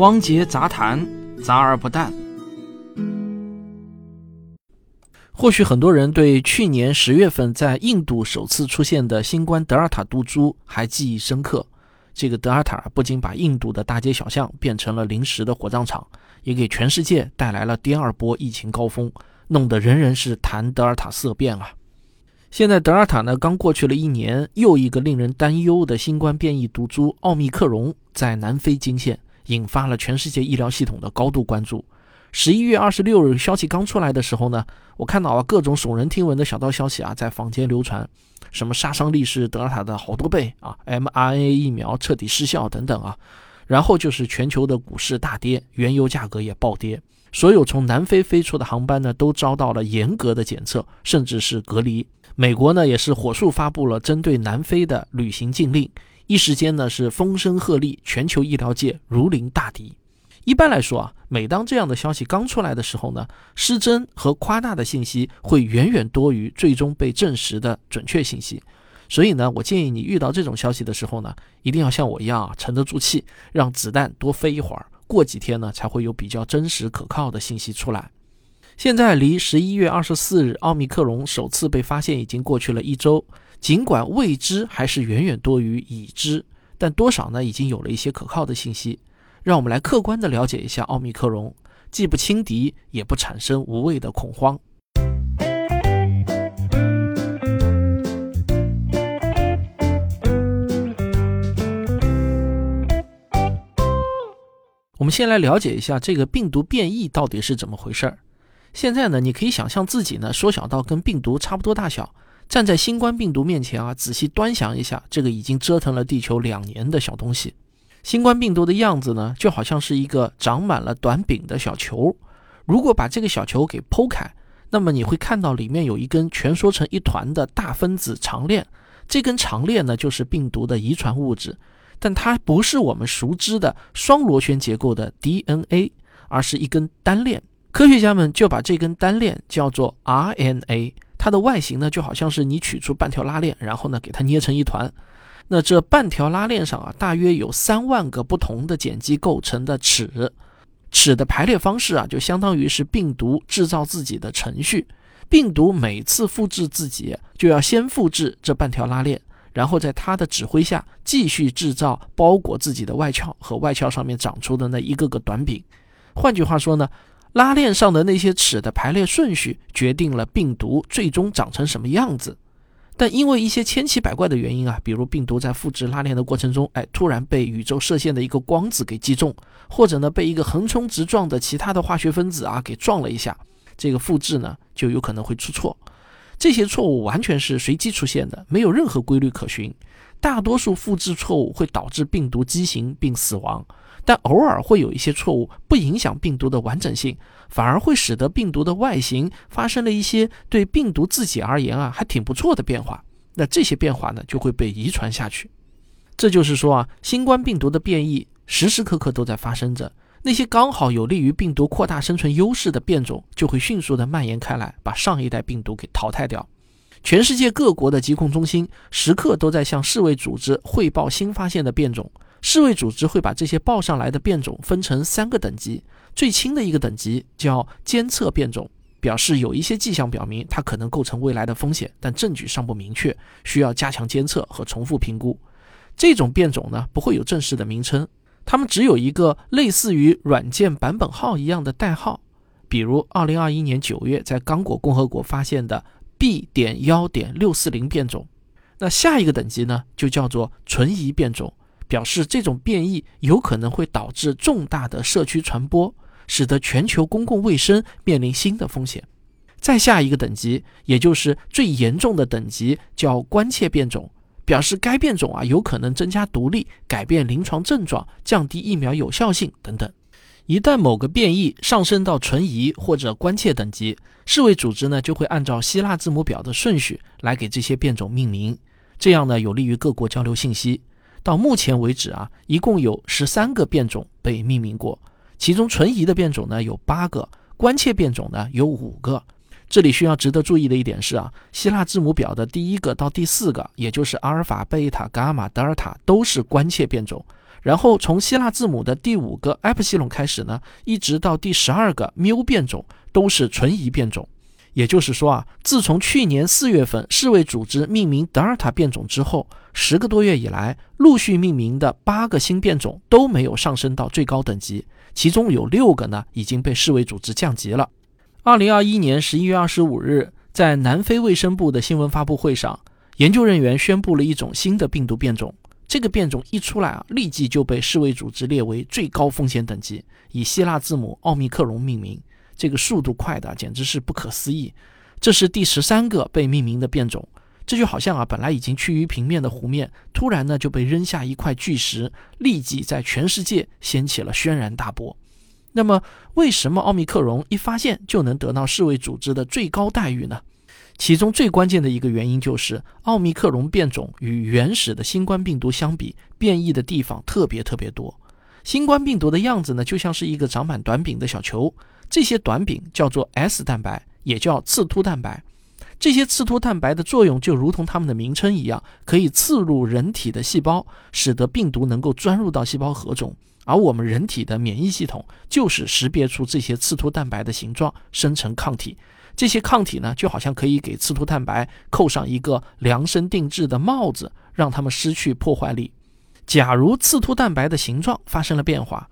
汪杰杂谈，杂而不淡。或许很多人对去年十月份在印度首次出现的新冠德尔塔毒株还记忆深刻。这个德尔塔不仅把印度的大街小巷变成了临时的火葬场，也给全世界带来了第二波疫情高峰，弄得人人是谈德尔塔色变啊！现在德尔塔呢，刚过去了一年，又一个令人担忧的新冠变异毒株奥密克戎在南非惊现，引发了全世界医疗系统的高度关注。十一月二十六日消息刚出来的时候呢，我看到啊各种耸人听闻的小道消息啊在坊间流传，什么杀伤力是德尔塔的好多倍啊，mRNA 疫苗彻底失效等等啊，然后就是全球的股市大跌，原油价格也暴跌，所有从南非飞出的航班呢都遭到了严格的检测，甚至是隔离。美国呢也是火速发布了针对南非的旅行禁令，一时间呢是风声鹤唳，全球医疗界如临大敌。一般来说啊，每当这样的消息刚出来的时候呢，失真和夸大的信息会远远多于最终被证实的准确信息。所以呢，我建议你遇到这种消息的时候呢，一定要像我一样啊，沉得住气，让子弹多飞一会儿，过几天呢才会有比较真实可靠的信息出来。现在离十一月二十四日奥密克戎首次被发现已经过去了一周，尽管未知还是远远多于已知，但多少呢已经有了一些可靠的信息。让我们来客观的了解一下奥密克戎，既不轻敌，也不产生无谓的恐慌。我们先来了解一下这个病毒变异到底是怎么回事儿。现在呢，你可以想象自己呢缩小到跟病毒差不多大小，站在新冠病毒面前啊，仔细端详一下这个已经折腾了地球两年的小东西。新冠病毒的样子呢，就好像是一个长满了短柄的小球。如果把这个小球给剖开，那么你会看到里面有一根蜷缩成一团的大分子长链。这根长链呢，就是病毒的遗传物质，但它不是我们熟知的双螺旋结构的 DNA，而是一根单链。科学家们就把这根单链叫做 RNA。它的外形呢，就好像是你取出半条拉链，然后呢，给它捏成一团。那这半条拉链上啊，大约有三万个不同的碱基构成的齿，齿的排列方式啊，就相当于是病毒制造自己的程序。病毒每次复制自己，就要先复制这半条拉链，然后在它的指挥下继续制造包裹自己的外壳和外壳上面长出的那一个个短柄。换句话说呢，拉链上的那些齿的排列顺序，决定了病毒最终长成什么样子。但因为一些千奇百怪的原因啊，比如病毒在复制拉链的过程中，哎，突然被宇宙射线的一个光子给击中，或者呢被一个横冲直撞的其他的化学分子啊给撞了一下，这个复制呢就有可能会出错。这些错误完全是随机出现的，没有任何规律可循。大多数复制错误会导致病毒畸形并死亡。但偶尔会有一些错误不影响病毒的完整性，反而会使得病毒的外形发生了一些对病毒自己而言啊还挺不错的变化。那这些变化呢就会被遗传下去。这就是说啊，新冠病毒的变异时时刻刻都在发生着。那些刚好有利于病毒扩大生存优势的变种就会迅速的蔓延开来，把上一代病毒给淘汰掉。全世界各国的疾控中心时刻都在向世卫组织汇报新发现的变种。世卫组织会把这些报上来的变种分成三个等级，最轻的一个等级叫监测变种，表示有一些迹象表明它可能构成未来的风险，但证据尚不明确，需要加强监测和重复评估。这种变种呢不会有正式的名称，它们只有一个类似于软件版本号一样的代号，比如2021年9月在刚果共和国发现的 B 点幺点六四零变种。那下一个等级呢就叫做存疑变种。表示这种变异有可能会导致重大的社区传播，使得全球公共卫生面临新的风险。再下一个等级，也就是最严重的等级，叫关切变种，表示该变种啊有可能增加毒力、改变临床症状、降低疫苗有效性等等。一旦某个变异上升到存疑或者关切等级，世卫组织呢就会按照希腊字母表的顺序来给这些变种命名，这样呢有利于各国交流信息。到目前为止啊，一共有十三个变种被命名过，其中存疑的变种呢有八个，关切变种呢有五个。这里需要值得注意的一点是啊，希腊字母表的第一个到第四个，也就是阿尔法、贝塔、伽马、德尔塔，都是关切变种，然后从希腊字母的第五个 epsilon 开始呢，一直到第十二个 mu 变种都是存疑变种。也就是说啊，自从去年四月份世卫组织命名德尔塔变种之后，十个多月以来，陆续命名的八个新变种都没有上升到最高等级，其中有六个呢已经被世卫组织降级了。二零二一年十一月二十五日，在南非卫生部的新闻发布会上，研究人员宣布了一种新的病毒变种。这个变种一出来啊，立即就被世卫组织列为最高风险等级，以希腊字母奥密克戎命名。这个速度快的简直是不可思议。这是第十三个被命名的变种，这就好像啊，本来已经趋于平面的湖面，突然呢就被扔下一块巨石，立即在全世界掀起了轩然大波。那么，为什么奥密克戎一发现就能得到世卫组织的最高待遇呢？其中最关键的一个原因就是奥密克戎变种与原始的新冠病毒相比，变异的地方特别特别多。新冠病毒的样子呢，就像是一个长满短柄的小球。这些短柄叫做 S 蛋白，也叫刺突蛋白。这些刺突蛋白的作用就如同它们的名称一样，可以刺入人体的细胞，使得病毒能够钻入到细胞核中。而我们人体的免疫系统就是识别出这些刺突蛋白的形状，生成抗体。这些抗体呢，就好像可以给刺突蛋白扣上一个量身定制的帽子，让它们失去破坏力。假如刺突蛋白的形状发生了变化，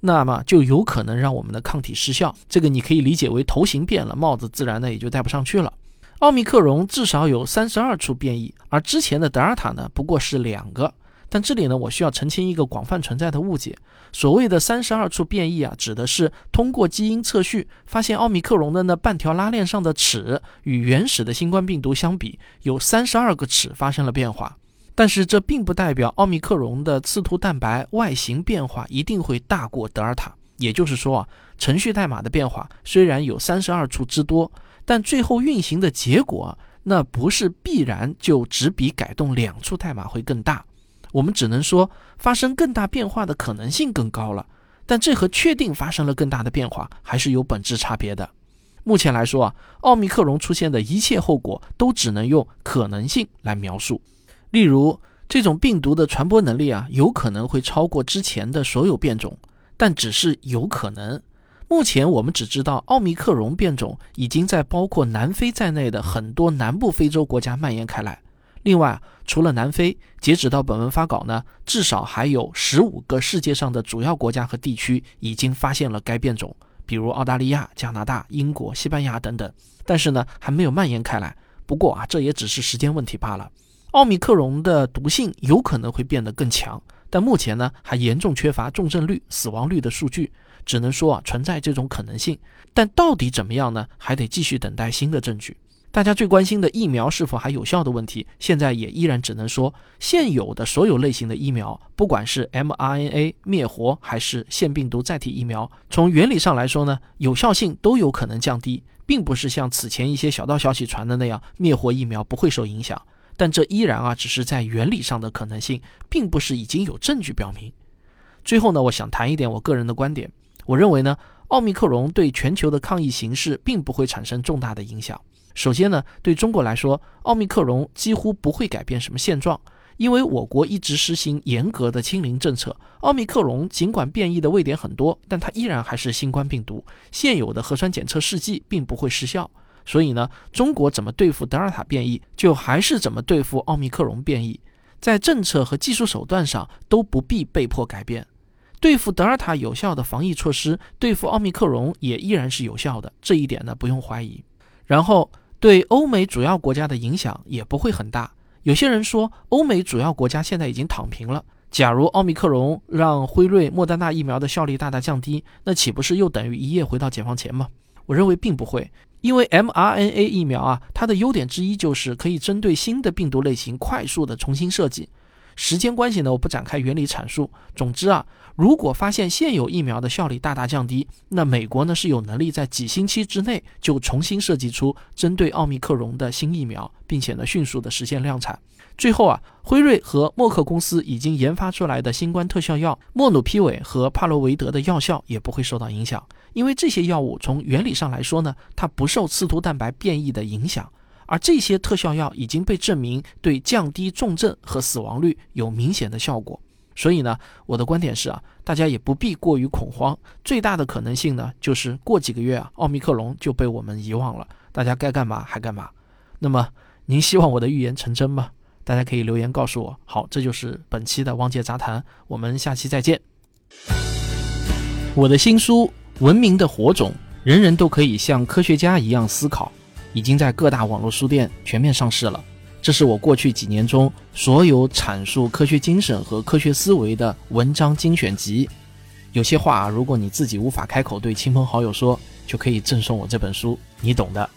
那么就有可能让我们的抗体失效，这个你可以理解为头型变了，帽子自然呢也就戴不上去了。奥密克戎至少有三十二处变异，而之前的德尔塔呢不过是两个。但这里呢我需要澄清一个广泛存在的误解，所谓的三十二处变异啊，指的是通过基因测序发现奥密克戎的那半条拉链上的齿与原始的新冠病毒相比，有三十二个齿发生了变化。但是这并不代表奥密克戎的刺突蛋白外形变化一定会大过德尔塔。也就是说啊，程序代码的变化虽然有三十二处之多，但最后运行的结果那不是必然就只比改动两处代码会更大。我们只能说发生更大变化的可能性更高了，但这和确定发生了更大的变化还是有本质差别的。目前来说啊，奥密克戎出现的一切后果都只能用可能性来描述。例如，这种病毒的传播能力啊，有可能会超过之前的所有变种，但只是有可能。目前我们只知道奥密克戎变种已经在包括南非在内的很多南部非洲国家蔓延开来。另外，除了南非，截止到本文发稿呢，至少还有十五个世界上的主要国家和地区已经发现了该变种，比如澳大利亚、加拿大、英国、西班牙等等。但是呢，还没有蔓延开来。不过啊，这也只是时间问题罢了。奥密克戎的毒性有可能会变得更强，但目前呢还严重缺乏重症率、死亡率的数据，只能说啊存在这种可能性。但到底怎么样呢？还得继续等待新的证据。大家最关心的疫苗是否还有效的问题，现在也依然只能说，现有的所有类型的疫苗，不管是 mRNA 灭活还是腺病毒载体疫苗，从原理上来说呢，有效性都有可能降低，并不是像此前一些小道消息传的那样，灭活疫苗不会受影响。但这依然啊，只是在原理上的可能性，并不是已经有证据表明。最后呢，我想谈一点我个人的观点。我认为呢，奥密克戎对全球的抗疫形势并不会产生重大的影响。首先呢，对中国来说，奥密克戎几乎不会改变什么现状，因为我国一直实行严格的清零政策。奥密克戎尽管变异的位点很多，但它依然还是新冠病毒，现有的核酸检测试剂并不会失效。所以呢，中国怎么对付德尔塔变异，就还是怎么对付奥密克戎变异，在政策和技术手段上都不必被迫改变。对付德尔塔有效的防疫措施，对付奥密克戎也依然是有效的，这一点呢不用怀疑。然后对欧美主要国家的影响也不会很大。有些人说，欧美主要国家现在已经躺平了。假如奥密克戎让辉瑞、莫德纳疫苗的效力大大降低，那岂不是又等于一夜回到解放前吗？我认为并不会。因为 mRNA 疫苗啊，它的优点之一就是可以针对新的病毒类型快速的重新设计。时间关系呢，我不展开原理阐述。总之啊，如果发现现有疫苗的效力大大降低，那美国呢是有能力在几星期之内就重新设计出针对奥密克戎的新疫苗，并且呢迅速的实现量产。最后啊，辉瑞和默克公司已经研发出来的新冠特效药莫努匹韦和帕罗维德的药效也不会受到影响。因为这些药物从原理上来说呢，它不受刺突蛋白变异的影响，而这些特效药已经被证明对降低重症和死亡率有明显的效果。所以呢，我的观点是啊，大家也不必过于恐慌。最大的可能性呢，就是过几个月啊，奥密克戎就被我们遗忘了，大家该干嘛还干嘛。那么，您希望我的预言成真吗？大家可以留言告诉我。好，这就是本期的汪杰杂谈，我们下期再见。我的新书《文明的火种》，人人都可以像科学家一样思考，已经在各大网络书店全面上市了。这是我过去几年中所有阐述科学精神和科学思维的文章精选集。有些话，如果你自己无法开口对亲朋好友说，就可以赠送我这本书，你懂的。